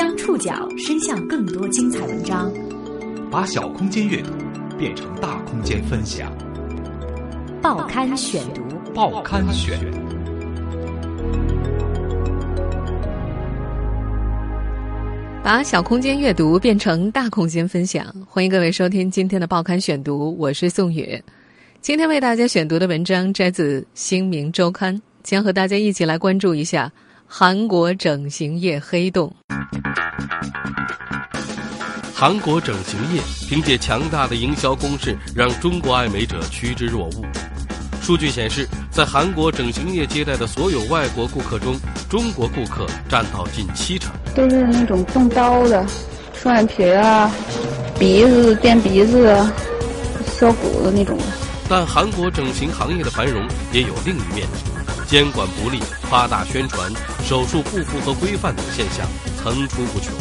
将触角伸向更多精彩文章，把小空间阅读变成大空间分享。报刊选读，报刊选。把小空间阅读变成大空间分享，欢迎各位收听今天的报刊选读，我是宋宇。今天为大家选读的文章摘自《新民周刊》，将和大家一起来关注一下韩国整形业黑洞。韩国整形业凭借强大的营销攻势，让中国爱美者趋之若鹜。数据显示，在韩国整形业接待的所有外国顾客中，中国顾客占到近七成。都是那种动刀的，双眼皮啊，鼻子垫鼻子啊，削骨的那种的。但韩国整形行业的繁荣也有另一面，监管不力、夸大宣传、手术不符合规范等现象层出不穷。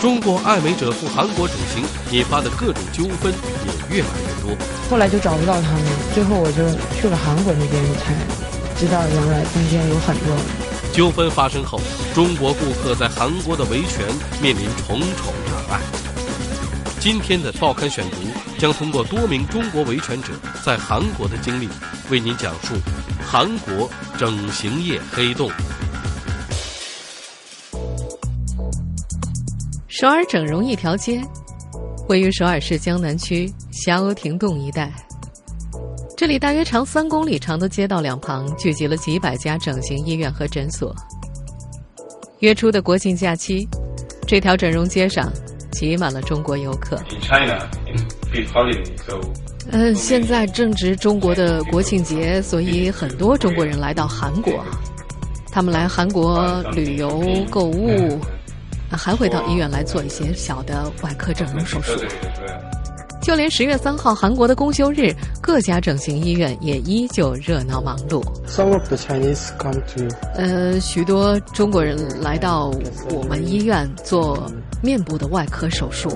中国爱美者赴韩国整形引发的各种纠纷也越来越多。后来就找不到他们，最后我就去了韩国那边，才知道原来中间有很多纠纷发生后，中国顾客在韩国的维权面临重重障碍。今天的报刊选读将通过多名中国维权者在韩国的经历，为您讲述韩国整形业黑洞。首尔整容一条街，位于首尔市江南区霞欧亭洞一带。这里大约长三公里长的街道两旁聚集了几百家整形医院和诊所。月初的国庆假期，这条整容街上挤满了中国游客。嗯，现在正值中国的国庆节，所以很多中国人来到韩国。他们来韩国旅游、购物，还会到医院来做一些小的外科整容手术。就连十月三号韩国的公休日，各家整形医院也依旧热闹忙碌。Some of the Chinese come to 呃，许多中国人来到我们医院做面部的外科手术，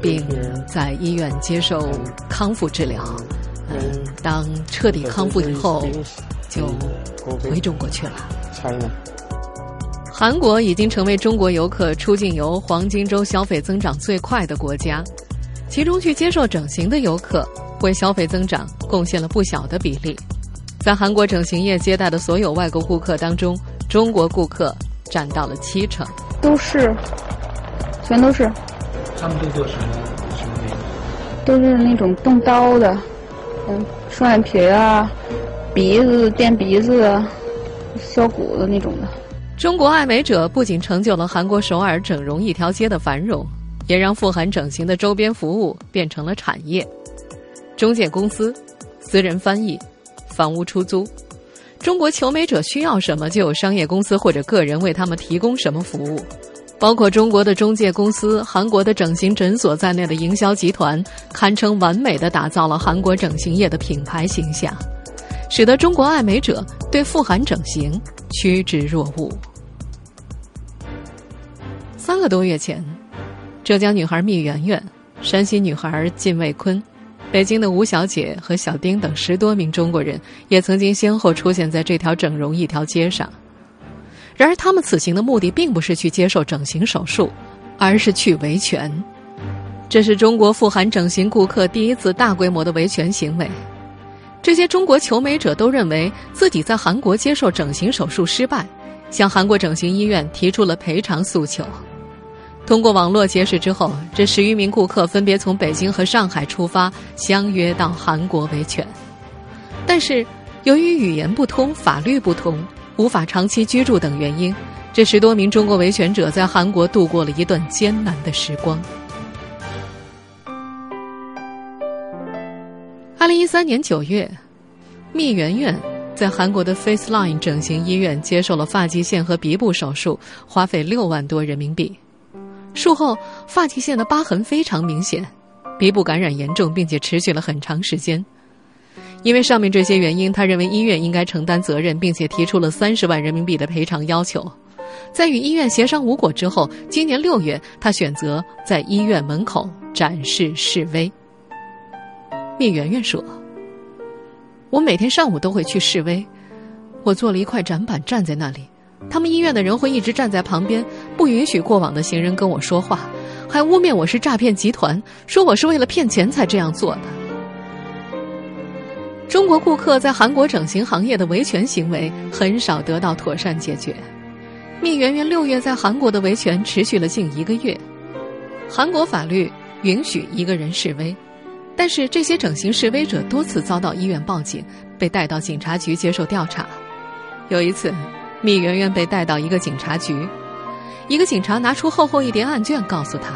并在医院接受康复治疗。嗯，当彻底康复以后，就回中国去了。China. 韩国已经成为中国游客出境游黄金周消费增长最快的国家，其中去接受整形的游客为消费增长贡献了不小的比例。在韩国整形业接待的所有外国顾客当中，中国顾客占到了七成。都是，全都是，他们都做什么什么原因？都是那种动刀的，嗯，双眼皮啊，鼻子垫鼻子啊，削骨的那种的。中国爱美者不仅成就了韩国首尔整容一条街的繁荣，也让富含整形的周边服务变成了产业。中介公司、私人翻译、房屋出租，中国求美者需要什么，就有商业公司或者个人为他们提供什么服务。包括中国的中介公司、韩国的整形诊所在内的营销集团，堪称完美的打造了韩国整形业的品牌形象，使得中国爱美者对富含整形趋之若鹜。三个多月前，浙江女孩蜜圆圆、山西女孩靳卫坤、北京的吴小姐和小丁等十多名中国人，也曾经先后出现在这条整容一条街上。然而，他们此行的目的并不是去接受整形手术，而是去维权。这是中国富含整形顾客第一次大规模的维权行为。这些中国求美者都认为自己在韩国接受整形手术失败，向韩国整形医院提出了赔偿诉求。通过网络结识之后，这十余名顾客分别从北京和上海出发，相约到韩国维权。但是，由于语言不通、法律不同，无法长期居住等原因，这十多名中国维权者在韩国度过了一段艰难的时光。二零一三年九月，蜜圆圆在韩国的 FaceLine 整形医院接受了发际线和鼻部手术，花费六万多人民币。术后，发际线的疤痕非常明显，鼻部感染严重，并且持续了很长时间。因为上面这些原因，他认为医院应该承担责任，并且提出了三十万人民币的赔偿要求。在与医院协商无果之后，今年六月，他选择在医院门口展示示威。聂媛媛说：“我每天上午都会去示威，我做了一块展板站在那里，他们医院的人会一直站在旁边，不允许过往的行人跟我说话，还污蔑我是诈骗集团，说我是为了骗钱才这样做的。中国顾客在韩国整形行业的维权行为很少得到妥善解决。蜜圆圆六月在韩国的维权持续了近一个月。韩国法律允许一个人示威，但是这些整形示威者多次遭到医院报警，被带到警察局接受调查。有一次，米圆圆被带到一个警察局，一个警察拿出厚厚一叠案卷，告诉他：“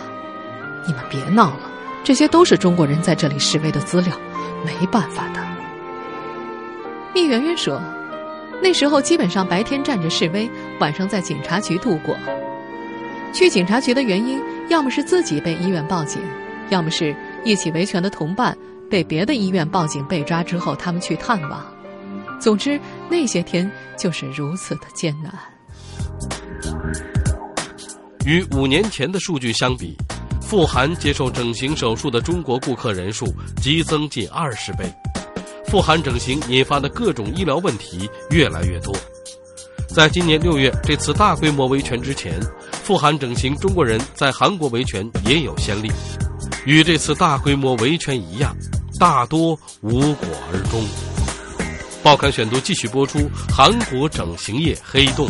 你们别闹了，这些都是中国人在这里示威的资料，没办法的。”米圆圆说：“那时候基本上白天站着示威，晚上在警察局度过。去警察局的原因，要么是自己被医院报警，要么是一起维权的同伴被别的医院报警被抓之后，他们去探望。总之，那些天就是如此的艰难。与五年前的数据相比，富含接受整形手术的中国顾客人数激增近二十倍。”富含整形引发的各种医疗问题越来越多。在今年六月这次大规模维权之前，富含整形中国人在韩国维权也有先例，与这次大规模维权一样，大多无果而终。报刊选读继续播出：韩国整形业黑洞。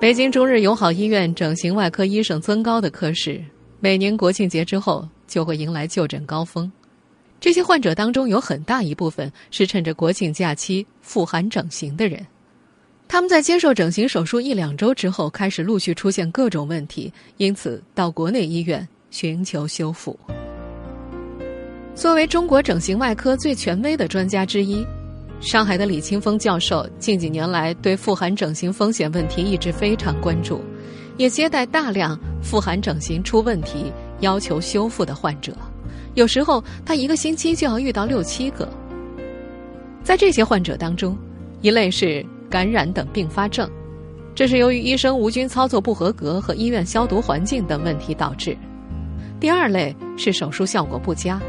北京中日友好医院整形外科医生曾高的科室。每年国庆节之后，就会迎来就诊高峰。这些患者当中有很大一部分是趁着国庆假期复韩整形的人。他们在接受整形手术一两周之后，开始陆续出现各种问题，因此到国内医院寻求修复。作为中国整形外科最权威的专家之一，上海的李清峰教授近几年来对富含整形风险问题一直非常关注。也接待大量富含整形出问题、要求修复的患者，有时候他一个星期就要遇到六七个。在这些患者当中，一类是感染等并发症，这是由于医生无菌操作不合格和医院消毒环境等问题导致；第二类是手术效果不佳，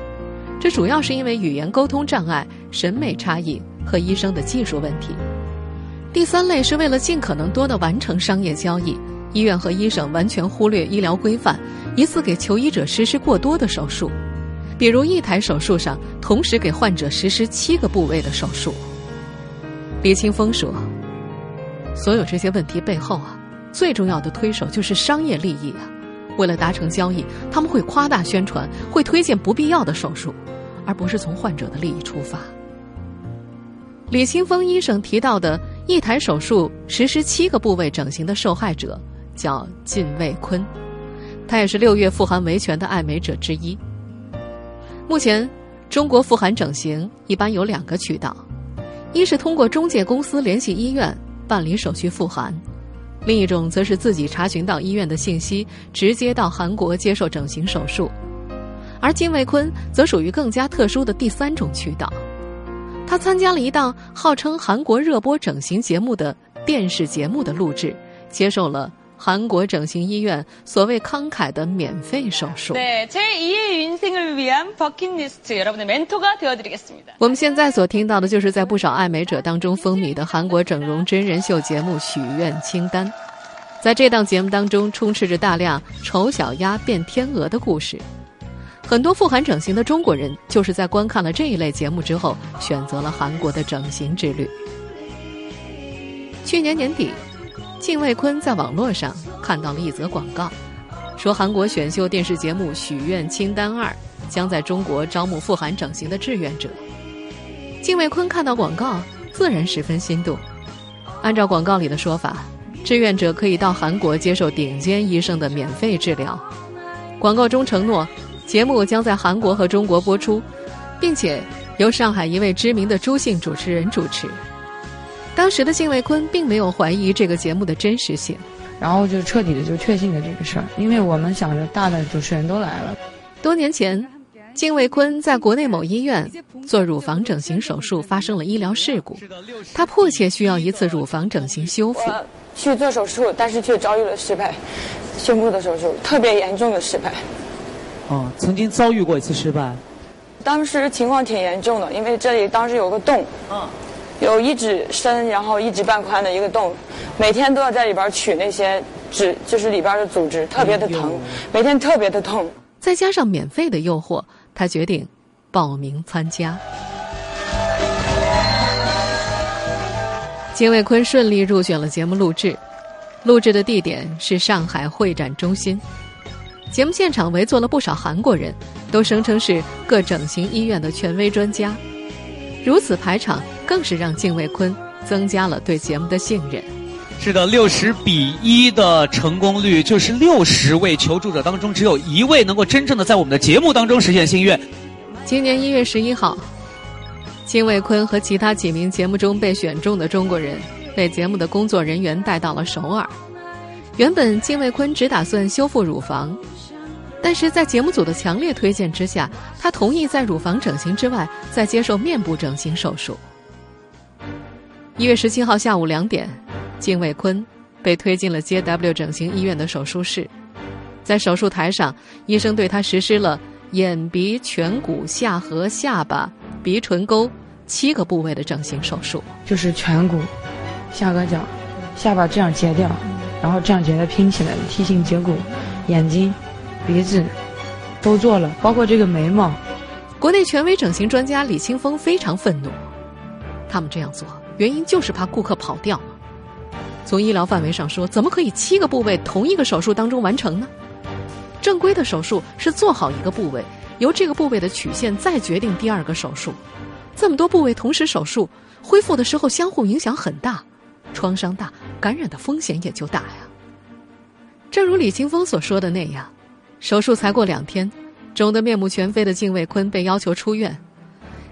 这主要是因为语言沟通障碍、审美差异和医生的技术问题；第三类是为了尽可能多的完成商业交易。医院和医生完全忽略医疗规范，一次给求医者实施过多的手术，比如一台手术上同时给患者实施七个部位的手术。李清峰说：“所有这些问题背后啊，最重要的推手就是商业利益啊。为了达成交易，他们会夸大宣传，会推荐不必要的手术，而不是从患者的利益出发。”李清峰医生提到的一台手术实施七个部位整形的受害者。叫靳卫坤，他也是六月富含维权的爱美者之一。目前，中国富含整形一般有两个渠道：一是通过中介公司联系医院办理手续复含；另一种则是自己查询到医院的信息，直接到韩国接受整形手术。而金卫坤则属于更加特殊的第三种渠道，他参加了一档号称韩国热播整形节目的电视节目的录制，接受了。韩国整形医院所谓慷慨的免费手术。我们现在所听到的就是在不少爱美者当中风靡的韩国整容真人秀节目《许愿清单》。在这档节目当中，充斥着大量丑小鸭变天鹅的故事。很多富含整形的中国人，就是在观看了这一类节目之后，选择了韩国的整形之旅。去年年底。靳卫坤在网络上看到了一则广告，说韩国选秀电视节目《许愿清单二》将在中国招募富含整形的志愿者。靳卫坤看到广告，自然十分心动。按照广告里的说法，志愿者可以到韩国接受顶尖医生的免费治疗。广告中承诺，节目将在韩国和中国播出，并且由上海一位知名的朱姓主持人主持。当时的靳卫坤并没有怀疑这个节目的真实性，然后就彻底的就确信了这个事儿，因为我们想着大的主持人都来了。多年前，靳卫坤在国内某医院做乳房整形手术发生了医疗事故，他迫切需要一次乳房整形修复。去做手术，但是却遭遇了失败，胸部的手术特别严重的失败。哦，曾经遭遇过一次失败。当时情况挺严重的，因为这里当时有个洞，嗯，有一指深，然后一指半宽的一个洞，每天都要在里边取那些脂，就是里边的组织，特别的疼，每天特别的痛。再加上免费的诱惑，他决定报名参加。金卫坤顺利入选了节目录制，录制的地点是上海会展中心。节目现场围坐了不少韩国人，都声称是各整形医院的权威专家。如此排场，更是让金卫坤增加了对节目的信任。是的，六十比一的成功率，就是六十位求助者当中只有一位能够真正的在我们的节目当中实现心愿。今年一月十一号。金卫坤和其他几名节目中被选中的中国人，被节目的工作人员带到了首尔。原本金卫坤只打算修复乳房，但是在节目组的强烈推荐之下，他同意在乳房整形之外再接受面部整形手术。一月十七号下午两点，金卫坤被推进了 JW 整形医院的手术室，在手术台上，医生对他实施了眼鼻颧骨下颌下巴。鼻唇沟七个部位的整形手术，就是颧骨、下颌角、下巴这样截掉，然后这样截的拼起来的梯形截骨，眼睛、鼻子都做了，包括这个眉毛。国内权威整形专家李清峰非常愤怒，他们这样做原因就是怕顾客跑掉。从医疗范围上说，怎么可以七个部位同一个手术当中完成呢？正规的手术是做好一个部位。由这个部位的曲线再决定第二个手术，这么多部位同时手术，恢复的时候相互影响很大，创伤大，感染的风险也就大呀。正如李清峰所说的那样，手术才过两天，肿得面目全非的敬卫坤被要求出院，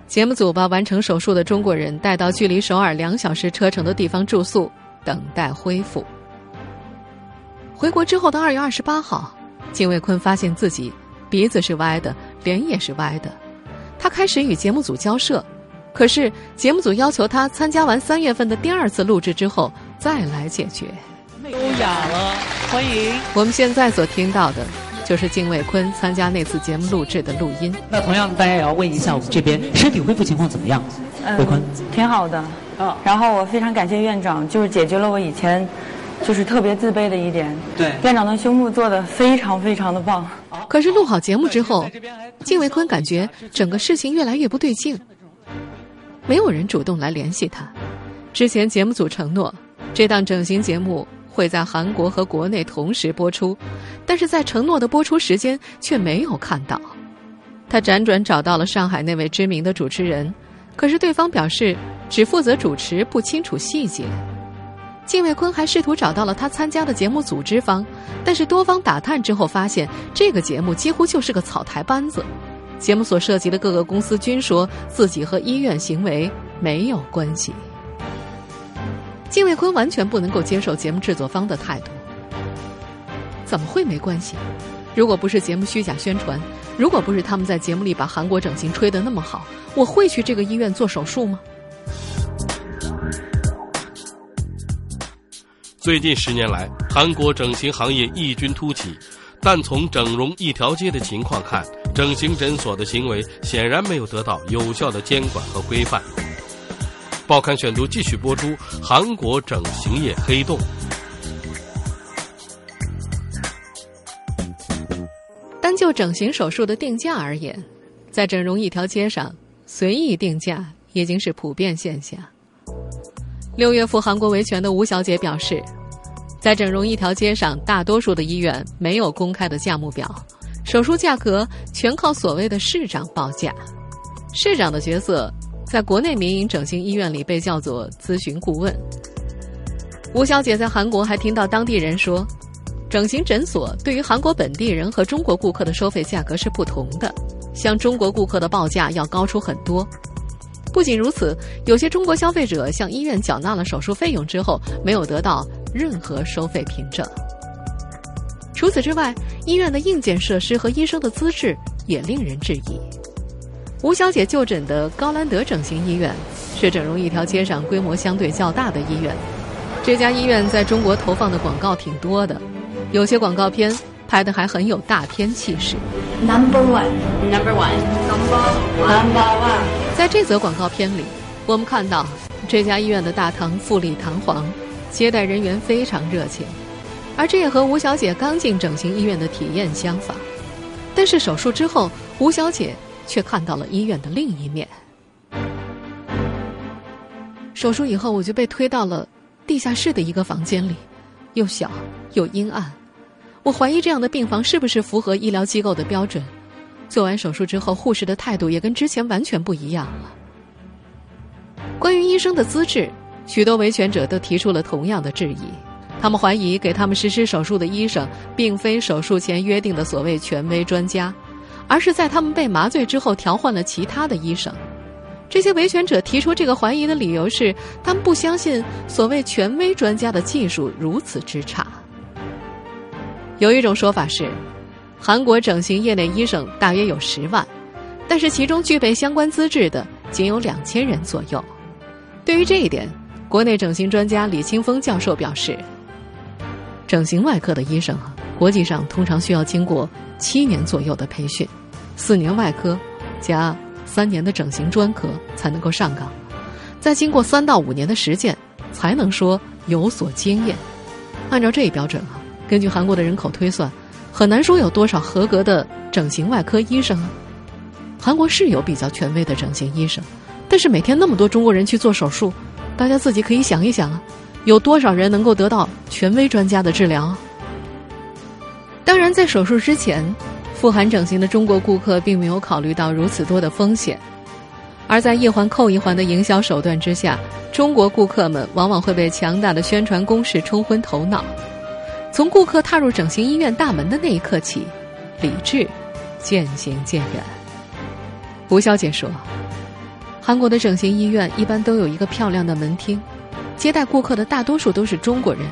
节目组把完成手术的中国人带到距离首尔两小时车程的地方住宿，等待恢复。回国之后的二月二十八号，敬卫坤发现自己鼻子是歪的。脸也是歪的，他开始与节目组交涉，可是节目组要求他参加完三月份的第二次录制之后再来解决。优雅了，欢迎！我们现在所听到的，就是敬卫坤参加那次节目录制的录音。那同样，大家也要问一下我们这边身体恢复情况怎么样？卫坤，挺好的。嗯，然后我非常感谢院长，就是解决了我以前。就是特别自卑的一点。对，院长的胸部做的非常非常的棒。可是录好节目之后，金维坤感觉整个事情越来越不对劲。没有人主动来联系他。之前节目组承诺，这档整形节目会在韩国和国内同时播出，但是在承诺的播出时间却没有看到。他辗转找到了上海那位知名的主持人，可是对方表示只负责主持，不清楚细节。靳卫坤还试图找到了他参加的节目组织方，但是多方打探之后发现，这个节目几乎就是个草台班子。节目所涉及的各个公司均说自己和医院行为没有关系。靳卫坤完全不能够接受节目制作方的态度。怎么会没关系？如果不是节目虚假宣传，如果不是他们在节目里把韩国整形吹得那么好，我会去这个医院做手术吗？最近十年来，韩国整形行业异军突起，但从整容一条街的情况看，整形诊所的行为显然没有得到有效的监管和规范。报刊选读继续播出：韩国整形业黑洞。单就整形手术的定价而言，在整容一条街上，随意定价已经是普遍现象。六月赴韩国维权的吴小姐表示，在整容一条街上，大多数的医院没有公开的价目表，手术价格全靠所谓的市长报价。市长的角色在国内民营整形医院里被叫做咨询顾问。吴小姐在韩国还听到当地人说，整形诊所对于韩国本地人和中国顾客的收费价格是不同的，向中国顾客的报价要高出很多。不仅如此，有些中国消费者向医院缴纳了手术费用之后，没有得到任何收费凭证。除此之外，医院的硬件设施和医生的资质也令人质疑。吴小姐就诊的高兰德整形医院是整容一条街上规模相对较大的医院。这家医院在中国投放的广告挺多的，有些广告片。拍的还很有大片气势。Number one, number one, number number one。在这则广告片里，我们看到这家医院的大堂富丽堂皇，接待人员非常热情，而这也和吴小姐刚进整形医院的体验相仿。但是手术之后，吴小姐却看到了医院的另一面。手术以后，我就被推到了地下室的一个房间里，又小又阴暗。我怀疑这样的病房是不是符合医疗机构的标准？做完手术之后，护士的态度也跟之前完全不一样了。关于医生的资质，许多维权者都提出了同样的质疑。他们怀疑给他们实施手术的医生并非手术前约定的所谓权威专家，而是在他们被麻醉之后调换了其他的医生。这些维权者提出这个怀疑的理由是，他们不相信所谓权威专家的技术如此之差。有一种说法是，韩国整形业内医生大约有十万，但是其中具备相关资质的仅有两千人左右。对于这一点，国内整形专家李清峰教授表示，整形外科的医生啊，国际上通常需要经过七年左右的培训，四年外科加三年的整形专科才能够上岗，再经过三到五年的实践，才能说有所经验。按照这一标准啊，根据韩国的人口推算，很难说有多少合格的整形外科医生。韩国是有比较权威的整形医生，但是每天那么多中国人去做手术，大家自己可以想一想啊，有多少人能够得到权威专家的治疗？当然，在手术之前，富含整形的中国顾客并没有考虑到如此多的风险，而在一环扣一环的营销手段之下，中国顾客们往往会被强大的宣传攻势冲昏头脑。从顾客踏入整形医院大门的那一刻起，理智渐行渐远。吴小姐说：“韩国的整形医院一般都有一个漂亮的门厅，接待顾客的大多数都是中国人，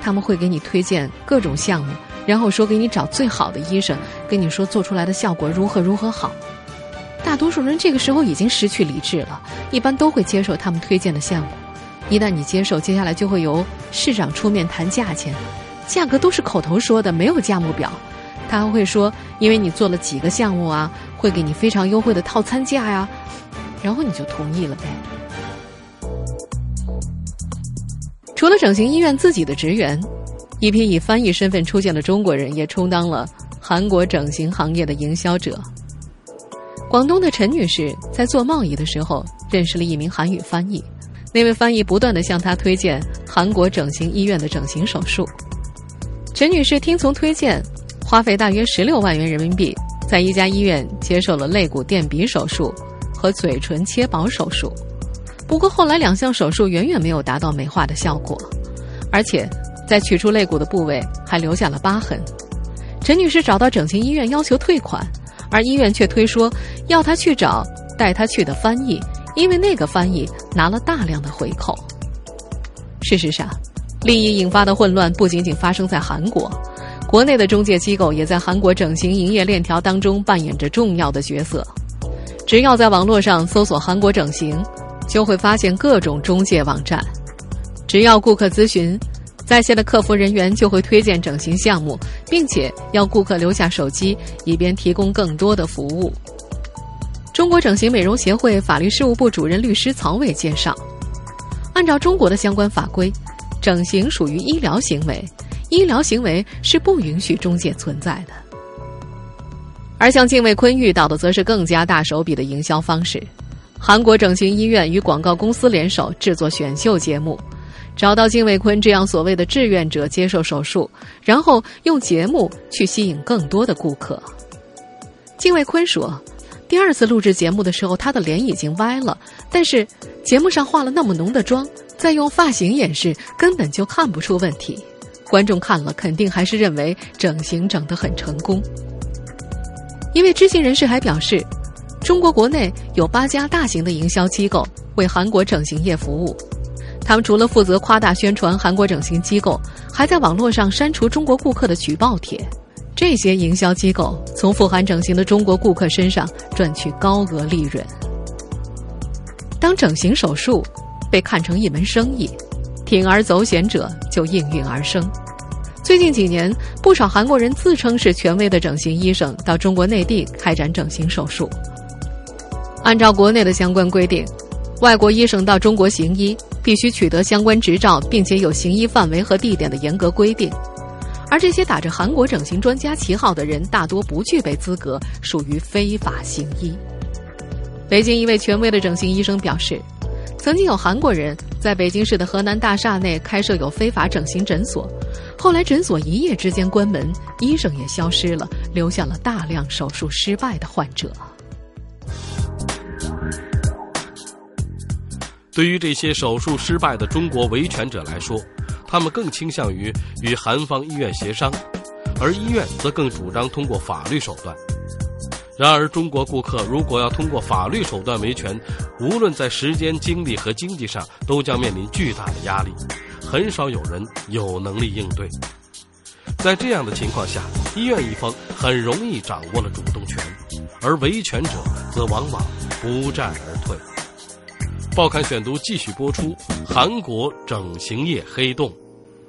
他们会给你推荐各种项目，然后说给你找最好的医生，跟你说做出来的效果如何如何好。大多数人这个时候已经失去理智了，一般都会接受他们推荐的项目。一旦你接受，接下来就会由市长出面谈价钱，价格都是口头说的，没有价目表。他还会说，因为你做了几个项目啊，会给你非常优惠的套餐价呀，然后你就同意了呗。除了整形医院自己的职员，一批以翻译身份出现的中国人也充当了韩国整形行业的营销者。广东的陈女士在做贸易的时候认识了一名韩语翻译，那位翻译不断的向她推荐韩国整形医院的整形手术。陈女士听从推荐，花费大约十六万元人民币，在一家医院接受了肋骨垫鼻手术和嘴唇切薄手术。不过后来两项手术远远没有达到美化的效果，而且在取出肋骨的部位还留下了疤痕。陈女士找到整形医院要求退款，而医院却推说要她去找带她去的翻译，因为那个翻译拿了大量的回扣。事实上，利益引发的混乱不仅仅发生在韩国，国内的中介机构也在韩国整形营业链条当中扮演着重要的角色。只要在网络上搜索“韩国整形”，就会发现各种中介网站。只要顾客咨询，在线的客服人员就会推荐整形项目，并且要顾客留下手机，以便提供更多的服务。中国整形美容协会法律事务部主任律师曹伟介绍，按照中国的相关法规，整形属于医疗行为，医疗行为是不允许中介存在的。而像敬卫坤遇到的，则是更加大手笔的营销方式。韩国整形医院与广告公司联手制作选秀节目，找到敬卫坤这样所谓的志愿者接受手术，然后用节目去吸引更多的顾客。敬卫坤说，第二次录制节目的时候，他的脸已经歪了，但是节目上化了那么浓的妆，再用发型掩饰，根本就看不出问题。观众看了肯定还是认为整形整得很成功。一位知情人士还表示。中国国内有八家大型的营销机构为韩国整形业服务，他们除了负责夸大宣传韩国整形机构，还在网络上删除中国顾客的举报帖。这些营销机构从富含整形的中国顾客身上赚取高额利润。当整形手术被看成一门生意，铤而走险者就应运而生。最近几年，不少韩国人自称是权威的整形医生，到中国内地开展整形手术。按照国内的相关规定，外国医生到中国行医必须取得相关执照，并且有行医范围和地点的严格规定。而这些打着韩国整形专家旗号的人，大多不具备资格，属于非法行医。北京一位权威的整形医生表示，曾经有韩国人在北京市的河南大厦内开设有非法整形诊所，后来诊所一夜之间关门，医生也消失了，留下了大量手术失败的患者。对于这些手术失败的中国维权者来说，他们更倾向于与韩方医院协商，而医院则更主张通过法律手段。然而，中国顾客如果要通过法律手段维权，无论在时间、精力和经济上，都将面临巨大的压力，很少有人有能力应对。在这样的情况下，医院一方很容易掌握了主动权，而维权者则往往不战而退。报刊选读继续播出：韩国整形业黑洞。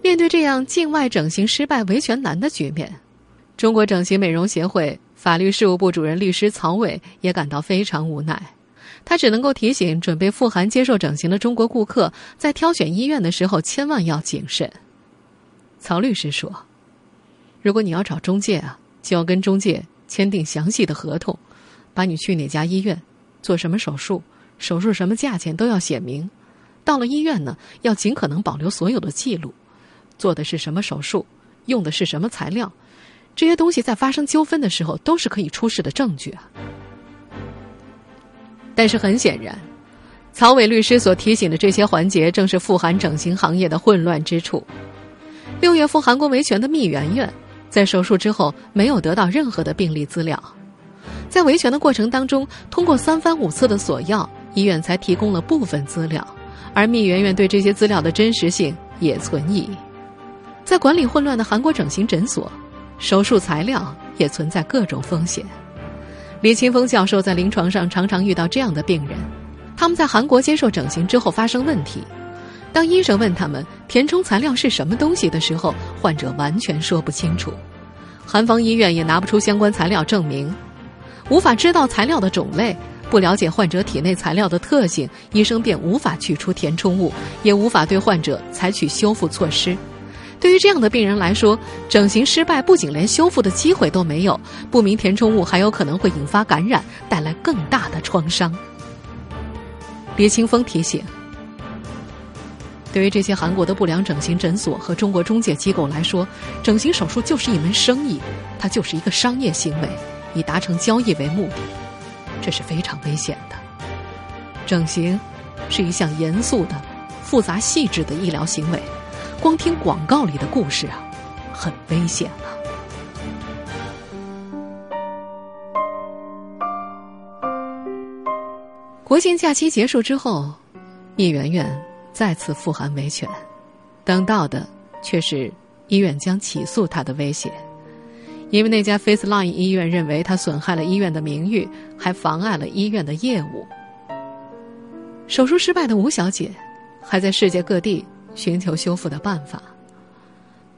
面对这样境外整形失败、维权难的局面，中国整形美容协会法律事务部主任律师曹伟也感到非常无奈。他只能够提醒准备赴韩接受整形的中国顾客，在挑选医院的时候千万要谨慎。曹律师说：“如果你要找中介啊，就要跟中介签订详细的合同，把你去哪家医院、做什么手术。”手术什么价钱都要写明，到了医院呢，要尽可能保留所有的记录，做的是什么手术，用的是什么材料，这些东西在发生纠纷的时候都是可以出示的证据啊。但是很显然，曹伟律师所提醒的这些环节，正是富含整形行业的混乱之处。六月赴韩国维权的蜜圆圆，在手术之后没有得到任何的病历资料，在维权的过程当中，通过三番五次的索要。医院才提供了部分资料，而蜜圆圆对这些资料的真实性也存疑。在管理混乱的韩国整形诊所，手术材料也存在各种风险。李清峰教授在临床上常常遇到这样的病人，他们在韩国接受整形之后发生问题，当医生问他们填充材料是什么东西的时候，患者完全说不清楚，韩方医院也拿不出相关材料证明，无法知道材料的种类。不了解患者体内材料的特性，医生便无法取出填充物，也无法对患者采取修复措施。对于这样的病人来说，整形失败不仅连修复的机会都没有，不明填充物还有可能会引发感染，带来更大的创伤。别清风提醒：对于这些韩国的不良整形诊所和中国中介机构来说，整形手术就是一门生意，它就是一个商业行为，以达成交易为目的。这是非常危险的。整形是一项严肃的、复杂细致的医疗行为，光听广告里的故事啊，很危险啊。国庆假期结束之后，聂圆圆再次赴韩维权，等到的却是医院将起诉她的威胁。因为那家 FaceLine 医院认为她损害了医院的名誉，还妨碍了医院的业务。手术失败的吴小姐，还在世界各地寻求修复的办法。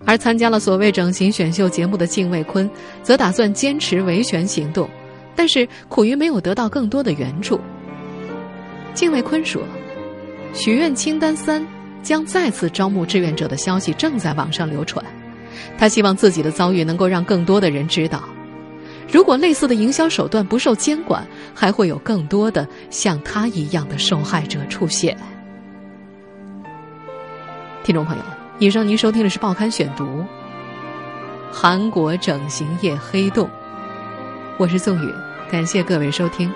而参加了所谓整形选秀节目的敬卫坤，则打算坚持维权行动，但是苦于没有得到更多的援助。敬卫坤说：“许愿清单三将再次招募志愿者的消息正在网上流传。”他希望自己的遭遇能够让更多的人知道，如果类似的营销手段不受监管，还会有更多的像他一样的受害者出现。听众朋友，以上您收听的是《报刊选读》，韩国整形业黑洞，我是宋宇，感谢各位收听。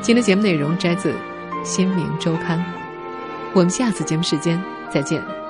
今天节目内容摘自《新民周刊》，我们下次节目时间再见。